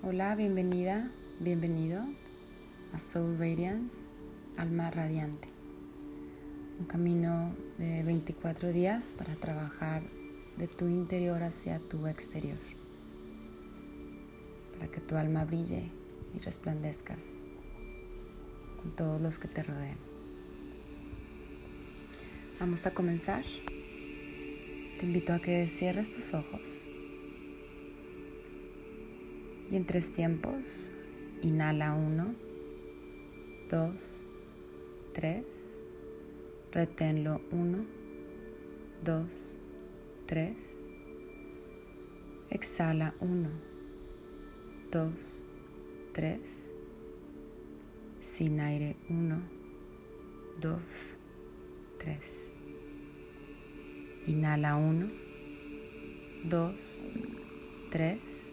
Hola, bienvenida, bienvenido a Soul Radiance, Alma Radiante. Un camino de 24 días para trabajar de tu interior hacia tu exterior. Para que tu alma brille y resplandezcas con todos los que te rodeen. Vamos a comenzar. Te invito a que cierres tus ojos y en tres tiempos, inhala uno, dos, tres, reténlo uno, dos, tres, exhala uno, dos, tres, sin aire uno, dos, tres. Inhala uno, dos, tres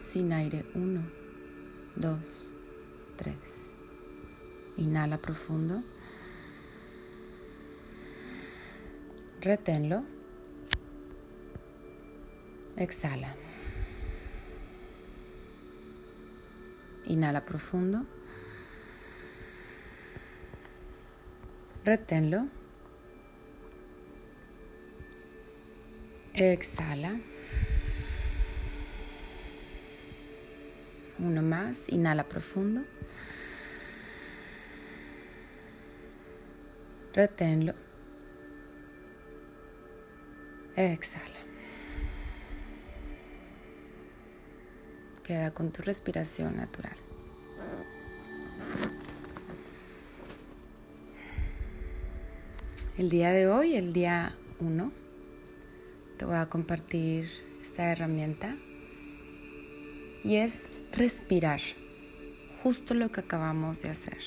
Sin aire 1, 2, 3. Inhala profundo. Reténlo. Exhala. Inhala profundo. Reténlo. Exhala. Uno más, inhala profundo. Reténlo. Exhala. Queda con tu respiración natural. El día de hoy, el día 1, te voy a compartir esta herramienta y es respirar, justo lo que acabamos de hacer.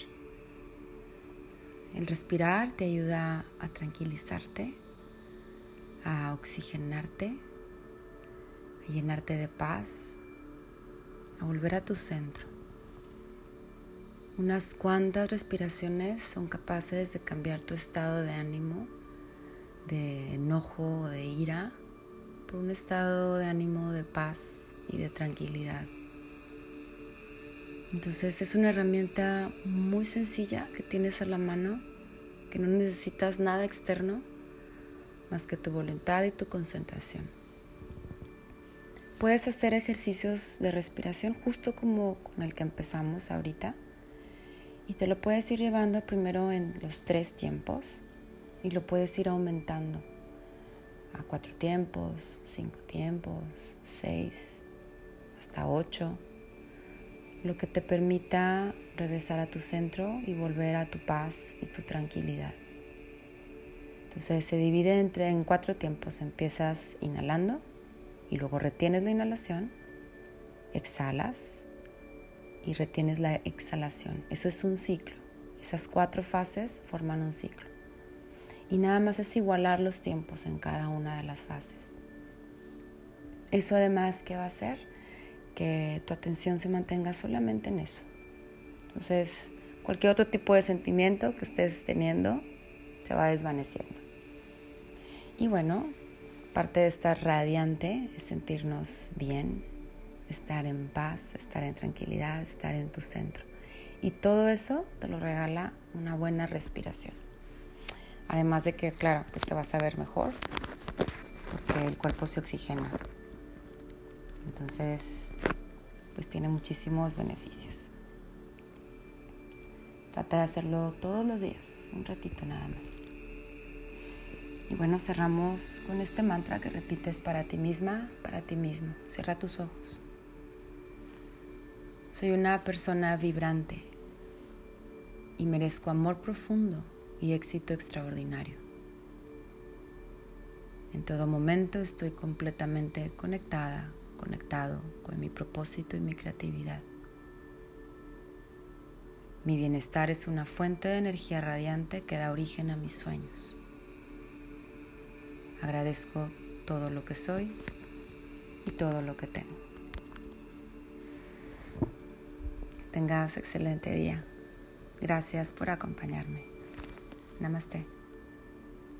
El respirar te ayuda a tranquilizarte, a oxigenarte, a llenarte de paz, a volver a tu centro. Unas cuantas respiraciones son capaces de cambiar tu estado de ánimo, de enojo de ira, por un estado de ánimo de paz y de tranquilidad. Entonces es una herramienta muy sencilla que tienes a la mano, que no necesitas nada externo más que tu voluntad y tu concentración. Puedes hacer ejercicios de respiración justo como con el que empezamos ahorita y te lo puedes ir llevando primero en los tres tiempos y lo puedes ir aumentando a cuatro tiempos, cinco tiempos, seis, hasta ocho lo que te permita regresar a tu centro y volver a tu paz y tu tranquilidad. Entonces se divide entre en cuatro tiempos. Empiezas inhalando y luego retienes la inhalación, exhalas y retienes la exhalación. Eso es un ciclo. Esas cuatro fases forman un ciclo. Y nada más es igualar los tiempos en cada una de las fases. Eso además, ¿qué va a hacer? que tu atención se mantenga solamente en eso. Entonces, cualquier otro tipo de sentimiento que estés teniendo se va desvaneciendo. Y bueno, parte de estar radiante es sentirnos bien, estar en paz, estar en tranquilidad, estar en tu centro. Y todo eso te lo regala una buena respiración. Además de que, claro, pues te vas a ver mejor porque el cuerpo se oxigena. Entonces, pues tiene muchísimos beneficios. Trata de hacerlo todos los días, un ratito nada más. Y bueno, cerramos con este mantra que repites para ti misma, para ti mismo. Cierra tus ojos. Soy una persona vibrante y merezco amor profundo y éxito extraordinario. En todo momento estoy completamente conectada, conectado con mi propósito y mi creatividad. Mi bienestar es una fuente de energía radiante que da origen a mis sueños. Agradezco todo lo que soy y todo lo que tengo. tengas excelente día. Gracias por acompañarme. नमस्ते।